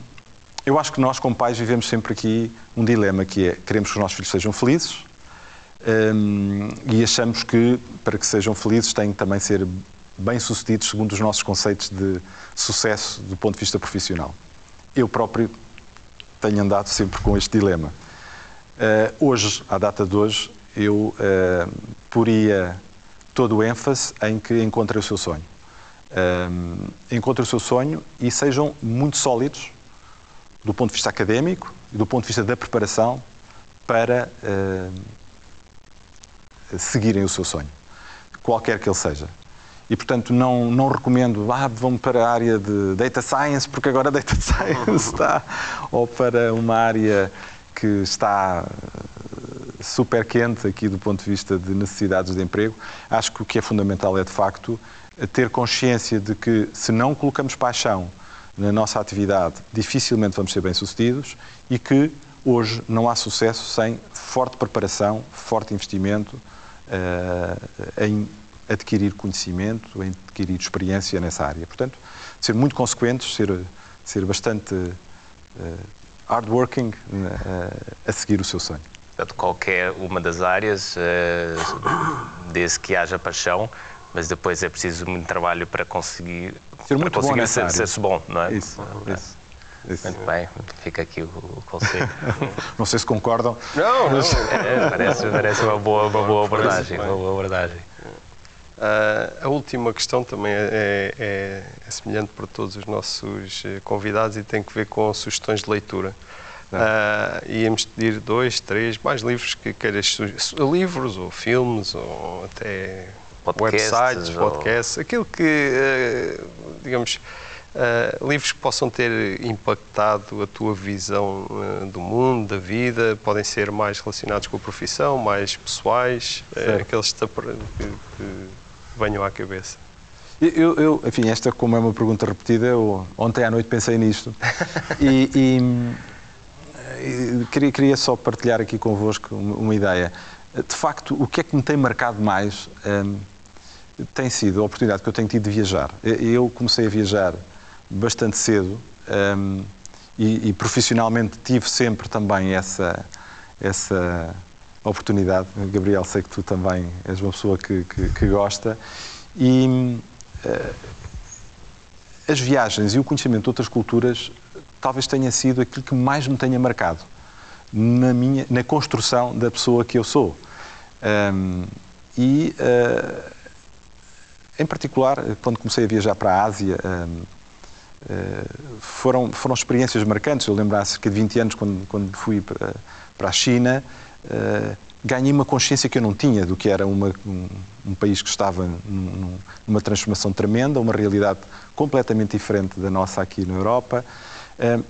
Speaker 4: eu acho que nós, como pais, vivemos sempre aqui um dilema, que é, queremos que os nossos filhos sejam felizes um, e achamos que, para que sejam felizes, têm que também ser bem-sucedidos segundo os nossos conceitos de sucesso do ponto de vista profissional. Eu próprio tenho andado sempre com este dilema. Uh, hoje, à data de hoje, eu uh, poria todo o ênfase em que encontrem o seu sonho. Uh, encontrem o seu sonho e sejam muito sólidos do ponto de vista académico e do ponto de vista da preparação para seguirem o seu sonho, qualquer que ele seja. E, portanto, não, não recomendo, ah, vão para a área de Data Science, porque agora Data Science está, ou para uma área que está eh, super quente aqui do ponto de vista de necessidades de emprego. Acho que o que é fundamental é, de facto, ter consciência de que se não colocamos paixão na nossa atividade, dificilmente vamos ser bem-sucedidos e que hoje não há sucesso sem forte preparação, forte investimento uh, em adquirir conhecimento, adquirir experiência nessa área. Portanto, ser muito consequentes, ser, ser bastante uh, hardworking uh, a seguir o seu sonho.
Speaker 2: Portanto, qualquer uma das áreas, uh, desde que haja paixão, mas depois é preciso muito trabalho para conseguir
Speaker 4: ser muito
Speaker 2: para conseguir
Speaker 4: bom
Speaker 2: ser, ser bom, não é?
Speaker 4: Isso, isso.
Speaker 2: Isso. Muito bem, fica aqui o, o conselho.
Speaker 4: não sei se concordam.
Speaker 3: Não, não.
Speaker 2: É, parece, parece uma boa, uma boa abordagem. Uma boa abordagem.
Speaker 3: Uh, a última questão também é, é, é, é, semelhante para todos os nossos eh, convidados e tem que ver com sugestões de leitura. Uh, íamos pedir dois, três, mais livros que queiras, livros ou filmes ou até podcasts, websites, ou... podcasts, aquilo que, uh, digamos, uh, livros que possam ter impactado a tua visão do mundo, da vida, podem ser mais relacionados com a profissão, mais pessoais, aqueles que, que venham à cabeça?
Speaker 4: Eu, eu, enfim, esta como é uma pergunta repetida, eu ontem à noite pensei nisto e, e, e queria, queria, só partilhar aqui convosco uma, uma, ideia. De facto, o que é que me tem marcado mais um, tem sido a oportunidade que eu tenho tido de viajar. Eu comecei a viajar bastante cedo um, e, e, profissionalmente tive sempre também essa, essa oportunidade. Gabriel, sei que tu também és uma pessoa que, que, que gosta. E uh, as viagens e o conhecimento de outras culturas talvez tenha sido aquilo que mais me tenha marcado na, minha, na construção da pessoa que eu sou. Um, e, uh, em particular, quando comecei a viajar para a Ásia, um, uh, foram, foram experiências marcantes. Eu lembro há cerca de 20 anos, quando, quando fui para, para a China, uh, ganhei uma consciência que eu não tinha do que era uma, um, um, país que estava num, numa transformação tremenda, uma realidade completamente diferente da nossa aqui na Europa. Uh,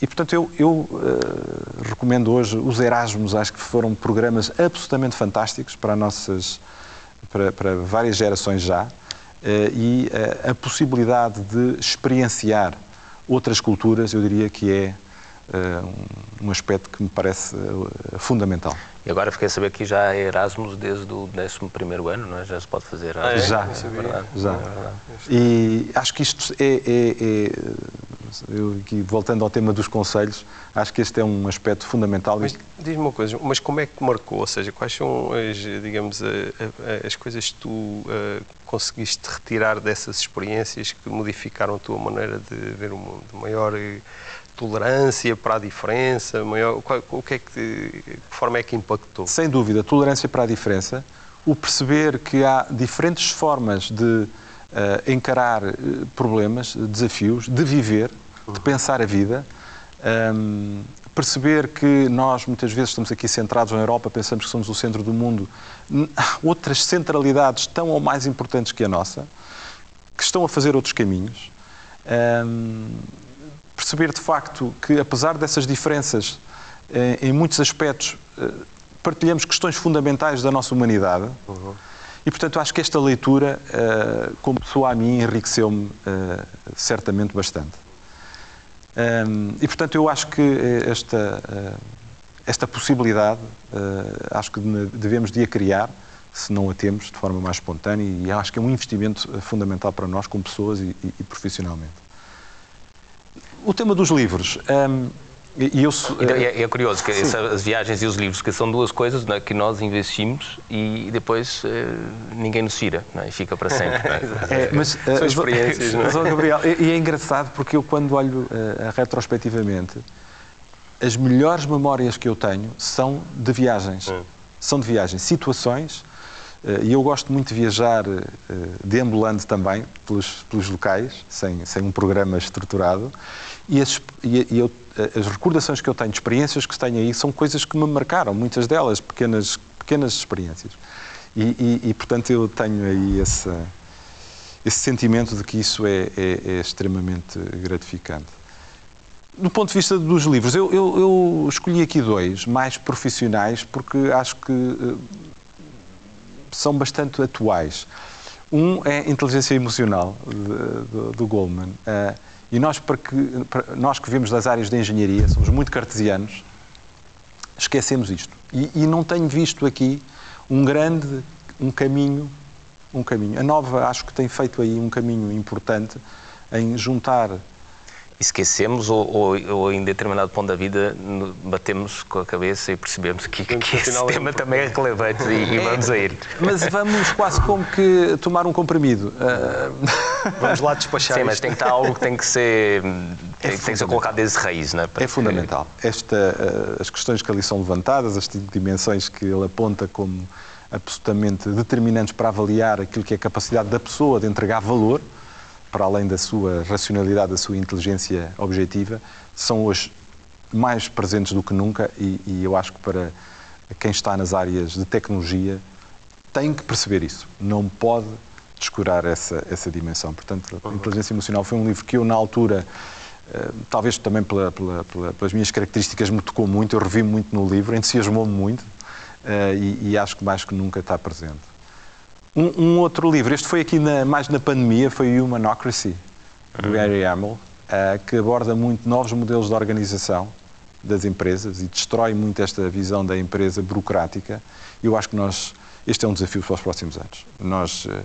Speaker 4: e, portanto, eu, eu uh, recomendo hoje os Erasmus, acho que foram programas absolutamente fantásticos para, nossas, para, para várias gerações já, uh, e a possibilidade de experienciar outras culturas, eu diria que é um aspecto que me parece fundamental.
Speaker 2: E agora fiquei a saber que já é Erasmus desde o 11 ano, não é? Já se pode fazer
Speaker 4: Erasmus. Ah, é? Já, é já. É e acho que isto é, é, é, eu, aqui, voltando ao tema dos conselhos, acho que este é um aspecto fundamental.
Speaker 3: Mas diz-me uma coisa, mas como é que marcou? Ou seja, quais são as, digamos, as coisas que tu uh, conseguiste retirar dessas experiências que modificaram a tua maneira de ver o mundo? Maior eh, tolerância para a diferença? Maior, qual, o que é que, que forma é que impactou?
Speaker 4: Sem dúvida, tolerância para a diferença, o perceber que há diferentes formas de uh, encarar eh, problemas, desafios, de viver, de pensar a vida. Um, perceber que nós muitas vezes estamos aqui centrados na Europa, pensamos que somos o centro do mundo. Há outras centralidades tão ou mais importantes que a nossa, que estão a fazer outros caminhos. Um, perceber de facto que, apesar dessas diferenças, em, em muitos aspectos, eh, partilhamos questões fundamentais da nossa humanidade. Uhum. E, portanto, acho que esta leitura, uh, como pessoa a mim, enriqueceu-me certamente bastante. E, portanto, eu acho que esta, esta possibilidade, acho que devemos de a criar, se não a temos, de forma mais espontânea, e acho que é um investimento fundamental para nós, como pessoas e, e, e profissionalmente. O tema dos livros. Um,
Speaker 2: e, eu, é, é, curioso que essa, as viagens e os livros, que são duas coisas né, que nós investimos e depois eh, ninguém nos tira né, e fica para sempre.
Speaker 4: É? é, mas, são uh, experiências. Mas, é? Gabriel, e, é engraçado porque eu, quando olho uh, retrospectivamente, as melhores memórias que eu tenho são de viagens. Hum. São de viagens, situações. E eu gosto muito de viajar deambulando também pelos, pelos locais, sem, sem um programa estruturado. E, as, e, eu as recordações que eu tenho, experiências que tenho aí, são coisas que me marcaram, muitas delas, pequenas, pequenas experiências. E, e, portanto, eu tenho aí esse, sentimento de que isso é, é, é, extremamente gratificante. Do ponto de vista dos livros, eu, eu, eu, escolhi aqui dois, mais profissionais, porque acho que uh, são bastante atuais. Um é Inteligência Emocional, do, do Goldman. Uh, e nós, para que, para nós que vimos das áreas de engenharia, somos muito cartesianos, esquecemos isto. E, e, não tenho visto aqui um grande um caminho, um caminho. A Nova acho que tem feito aí um caminho importante em juntar
Speaker 2: esquecemos ou, ou, ou, em determinado ponto da vida batemos com a cabeça e percebemos que, que esse é tema também é relevante e, e, vamos a ir.
Speaker 4: Mas vamos quase como que tomar um comprimido.
Speaker 3: Uh... Vamos lá despachar
Speaker 2: Sim, isto. mas tem que estar algo que tem que ser, é tem, tem que ser colocado desde raiz. Não é?
Speaker 4: é fundamental. Esta, uh, as questões que ali são levantadas, as dimensões que ele aponta como absolutamente determinantes para avaliar aquilo que é a capacidade da pessoa de entregar valor, para além da sua racionalidade, da sua inteligência objetiva, são hoje mais presentes do que nunca e, e, eu acho que para quem está nas áreas de tecnologia tem que perceber isso. Não pode descurar essa, essa dimensão. Portanto, a Inteligência Emocional foi um livro que eu, na altura, eh, talvez também pela, pela, pela, pelas minhas características, me tocou muito, eu revi muito no livro, entusiasmou-me muito eh, e, e acho que mais que nunca está presente. Um, um, outro livro, este foi aqui na, mais na pandemia, foi Humanocracy, do Gary Hamel, uh, que aborda muito novos modelos de organização das empresas e destrói muito esta visão da empresa burocrática. Eu acho que nós, este é um desafio para os próximos anos. Nós, uh,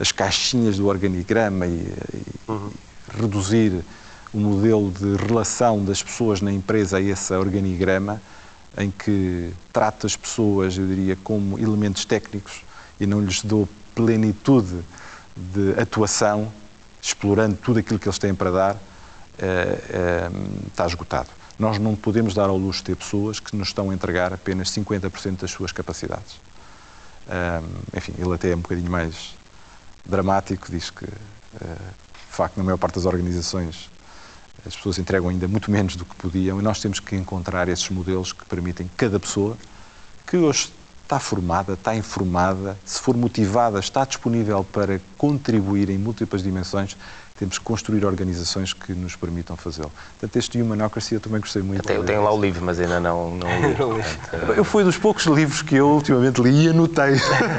Speaker 4: as caixinhas do organigrama e, e, uhum. e reduzir o modelo de relação das pessoas na empresa a esse organigrama, em que trata as pessoas, eu diria, como elementos técnicos e não lhes dou plenitude de atuação, explorando tudo aquilo que eles têm para dar, eh, eh, está esgotado. Nós não podemos dar ao luxo de ter pessoas que nos estão a entregar apenas 50% das suas capacidades. Eh, enfim, ele até é um bocadinho mais dramático, diz que, de facto, na maior parte das organizações as pessoas entregam ainda muito menos do que podiam e nós temos que encontrar esses modelos que permitem cada pessoa que hoje está formada, está informada, se for motivada, está disponível para contribuir em múltiplas dimensões, temos que construir organizações que nos permitam fazê-lo. Portanto, este Humanocracy eu também gostei muito.
Speaker 2: Até eu tenho lá o livro, mas ainda não, não li.
Speaker 4: eu fui dos poucos livros que eu ultimamente li e anotei.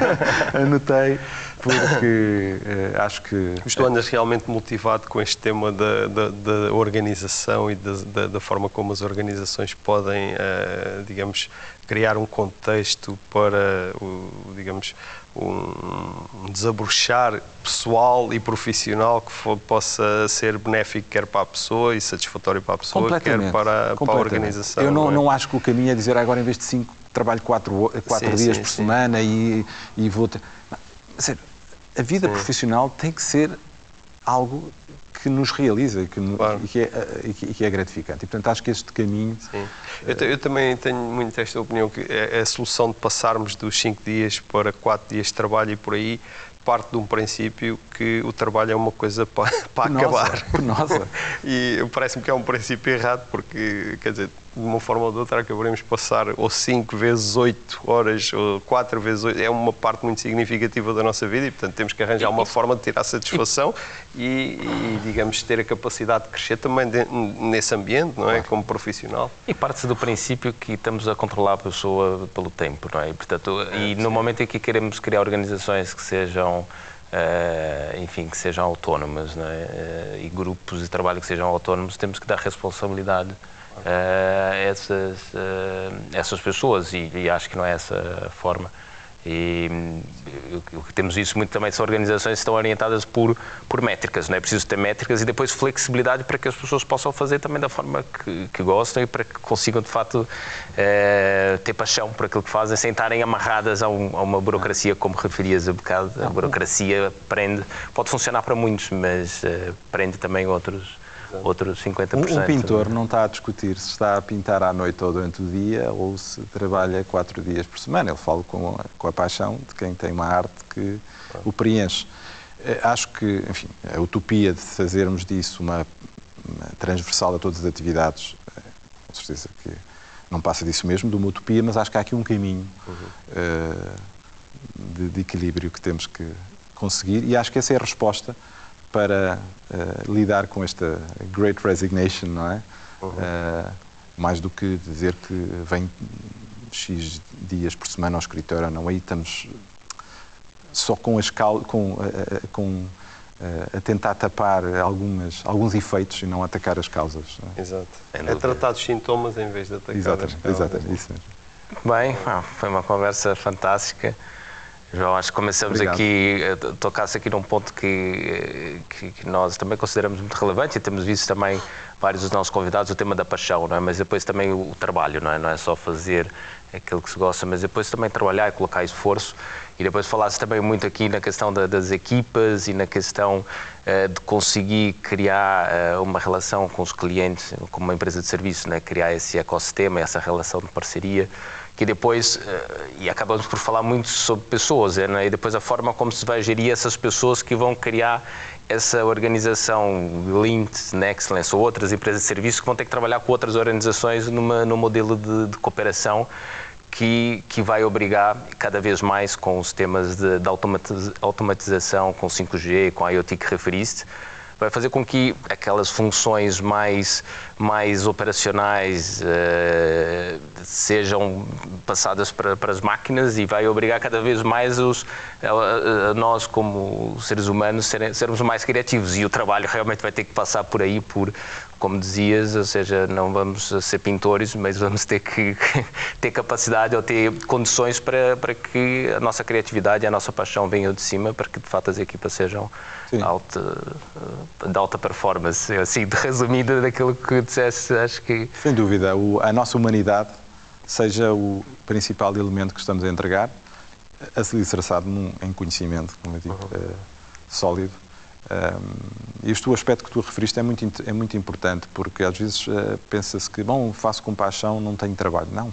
Speaker 4: anotei. Porque uh, acho que.
Speaker 3: Tu andas realmente motivado com este tema da, da, da organização e da, da, forma como as organizações podem, uh, digamos, criar um contexto para, digamos, um desabrochar pessoal e profissional que for, possa ser benéfico quer para a pessoa e satisfatório para a pessoa, quer para, para a organização.
Speaker 4: Eu não, não, é? não, acho que o caminho é dizer agora em vez de cinco trabalho quatro, quatro sim, dias sim, por sim. semana e, e vou ter... Dizer, a vida profissional tem que ser algo que nos realiza que, claro. e, que é, e que é gratificante. E, portanto, acho que este caminho...
Speaker 3: Sim. Eu, eu, também tenho muito esta opinião que é, a solução de passarmos dos cinco dias para quatro dias de trabalho e por aí parte de um princípio que o trabalho é uma coisa para, para acabar.
Speaker 4: Nossa.
Speaker 3: e parece-me que é um princípio errado, porque, quer dizer, de uma forma ou de outra acabaremos passar ou 5 vezes 8 horas ou 4 vezes 8, é uma parte muito significativa da nossa vida e, portanto, temos que arranjar uma forma de tirar satisfação e, e digamos, ter a capacidade de crescer também de, nesse ambiente, não é? Como profissional.
Speaker 2: E parte-se do princípio que estamos a controlar a pessoa pelo tempo, não é? E, portanto, e no momento em que queremos criar organizações que sejam Uh, enfim, que sejam autónomas é? uh, e grupos de trabalho que sejam autónomos, temos que dar responsabilidade essas, uh, essas pessoas e, e, acho que não é essa a forma. E temos isso muito também são organizações estão orientadas por, por métricas, não é preciso ter métricas e depois flexibilidade para que as pessoas possam fazer também da forma que, que gostam e para que consigam de facto uh, ter paixão por aquilo que fazem sem estarem amarradas a, um, a uma burocracia, como referias a bocado. A burocracia prende, pode funcionar para muitos, mas prende também outros outros 50%.
Speaker 4: Um, um pintor não está a discutir se está a pintar à noite ou durante o dia ou se trabalha quatro dias por semana. Ele fala com a, com a paixão de quem tem uma arte que o preenche. Eh, acho que, enfim, a utopia de fazermos disso uma, uma transversal a todas as atividades, eh, com certeza que não passa disso mesmo, de uma utopia, mas acho que há aqui um caminho uhum. uh, de, de, equilíbrio que temos que conseguir e acho que essa é a resposta para uh, lidar com esta Great Resignation, não é? Uhum. Uh, mais do que dizer que vem X dias por semana ao escritório, não. Aí estamos só com, as cal com, uh, com a tentar tapar algumas, alguns efeitos e não atacar as causas.
Speaker 3: É? Exato. É, é tratar os sintomas em vez de atacar
Speaker 4: exatamente,
Speaker 3: as causas.
Speaker 4: Exatamente, isso mesmo.
Speaker 2: Bem, foi uma conversa fantástica. João, acho que começamos Obrigado. aqui, eh, tocasse aqui num ponto que, que, que, nós também consideramos muito relevante e temos visto também vários dos nossos convidados o tema da paixão, não é? Mas depois também o, trabalho, não é? Não é só fazer aquilo que se gosta, mas depois também trabalhar e colocar esforço. E depois falasse também muito aqui na questão da, das equipas e na questão uh, de conseguir criar uh, uma relação com os clientes, como uma empresa de serviço, né? criar esse ecossistema, essa relação de parceria que depois, eh, e acabamos por falar muito sobre pessoas, né? e depois a forma como se vai gerir essas pessoas que vão criar essa organização Lint, Nexlens ou outras empresas de serviços que vão ter que trabalhar com outras organizações numa, num modelo de, de cooperação que, que vai obrigar cada vez mais com os temas de, de automatização, com 5G, com a IoT que referiste, vai fazer com que aquelas funções mais, mais operacionais uh, sejam passadas para, para, as máquinas e vai obrigar cada vez mais os, a, a nós, como seres humanos, serem, sermos mais criativos. E o trabalho realmente vai ter que passar por aí, por, como dizias, ou seja, não vamos ser pintores, mas vamos ter que ter capacidade ou ter condições para, para que a nossa criatividade e a nossa paixão venham de cima, para que de fato as equipas sejam alta, de alta performance. Assim, de resumida daquilo que disseste, acho que.
Speaker 4: Sem dúvida, o, a nossa humanidade seja o principal elemento que estamos a entregar, a ser alicerçado em conhecimento, como eu digo, uhum. uh, sólido este o aspecto que tu referiste é muito, é muito importante, porque às vezes uh, pensa-se que, bom, faço com paixão, não tenho trabalho. Não.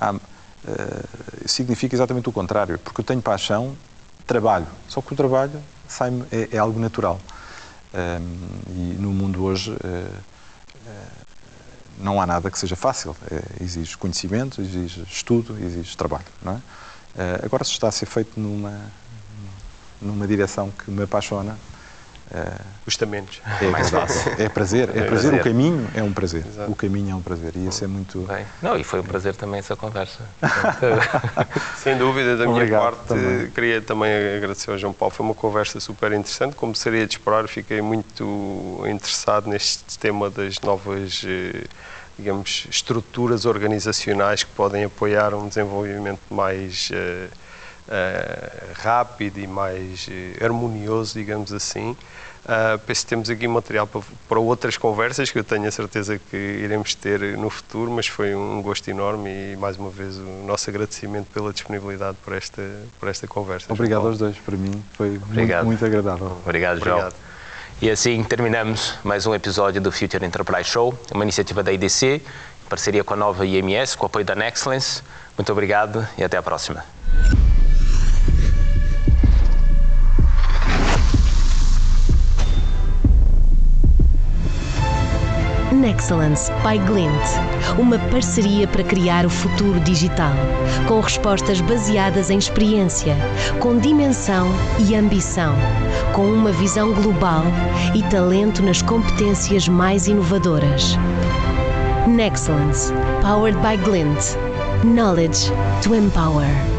Speaker 4: Uh, significa exatamente o contrário, porque eu tenho paixão, trabalho. Só que o trabalho sai é, é algo natural. E no mundo hoje uh, não há nada que seja fácil. exige conhecimento, exige estudo, exige trabalho. Não é? agora, se está a ser feito numa numa direção que me apaixona,
Speaker 3: Justamente.
Speaker 4: É,
Speaker 2: mais fácil.
Speaker 4: é prazer, é,
Speaker 2: É
Speaker 4: prazer.
Speaker 2: prazer.
Speaker 4: O caminho é um prazer.
Speaker 3: Exato.
Speaker 4: O caminho é um prazer e isso é muito.
Speaker 2: Bem, não, e foi um prazer também essa conversa.
Speaker 3: Sem dúvida, da minha
Speaker 4: Obrigado,
Speaker 3: parte,
Speaker 4: também.
Speaker 3: queria também agradecer ao João Paulo. Foi uma conversa super interessante. Como seria de esperar, fiquei muito interessado neste tema das novas, eh, digamos, estruturas organizacionais que podem apoiar um desenvolvimento mais eh, eh, rápido e mais eh, harmonioso, digamos assim. Uh, penso que temos aqui material para, para outras conversas que eu tenho a certeza que iremos ter no futuro, mas foi um gosto enorme e mais uma vez o nosso agradecimento pela disponibilidade por esta, por esta conversa. João
Speaker 4: Obrigado
Speaker 3: Paulo.
Speaker 4: aos dois, para mim foi
Speaker 2: Obrigado.
Speaker 4: muito, muito agradável.
Speaker 2: Obrigado, João.
Speaker 3: Obrigado.
Speaker 2: E assim terminamos mais um episódio do Future Enterprise Show, uma iniciativa da IDC, em parceria com a nova IMS, com o apoio da Nexcellence. Muito obrigado e até a próxima.
Speaker 5: Nexcellence by Glint, uma parceria para criar o futuro digital, com respostas baseadas em experiência, com dimensão e ambição, com uma visão global e talento nas competências mais inovadoras. Nexcellence, powered by Glint. Knowledge to empower.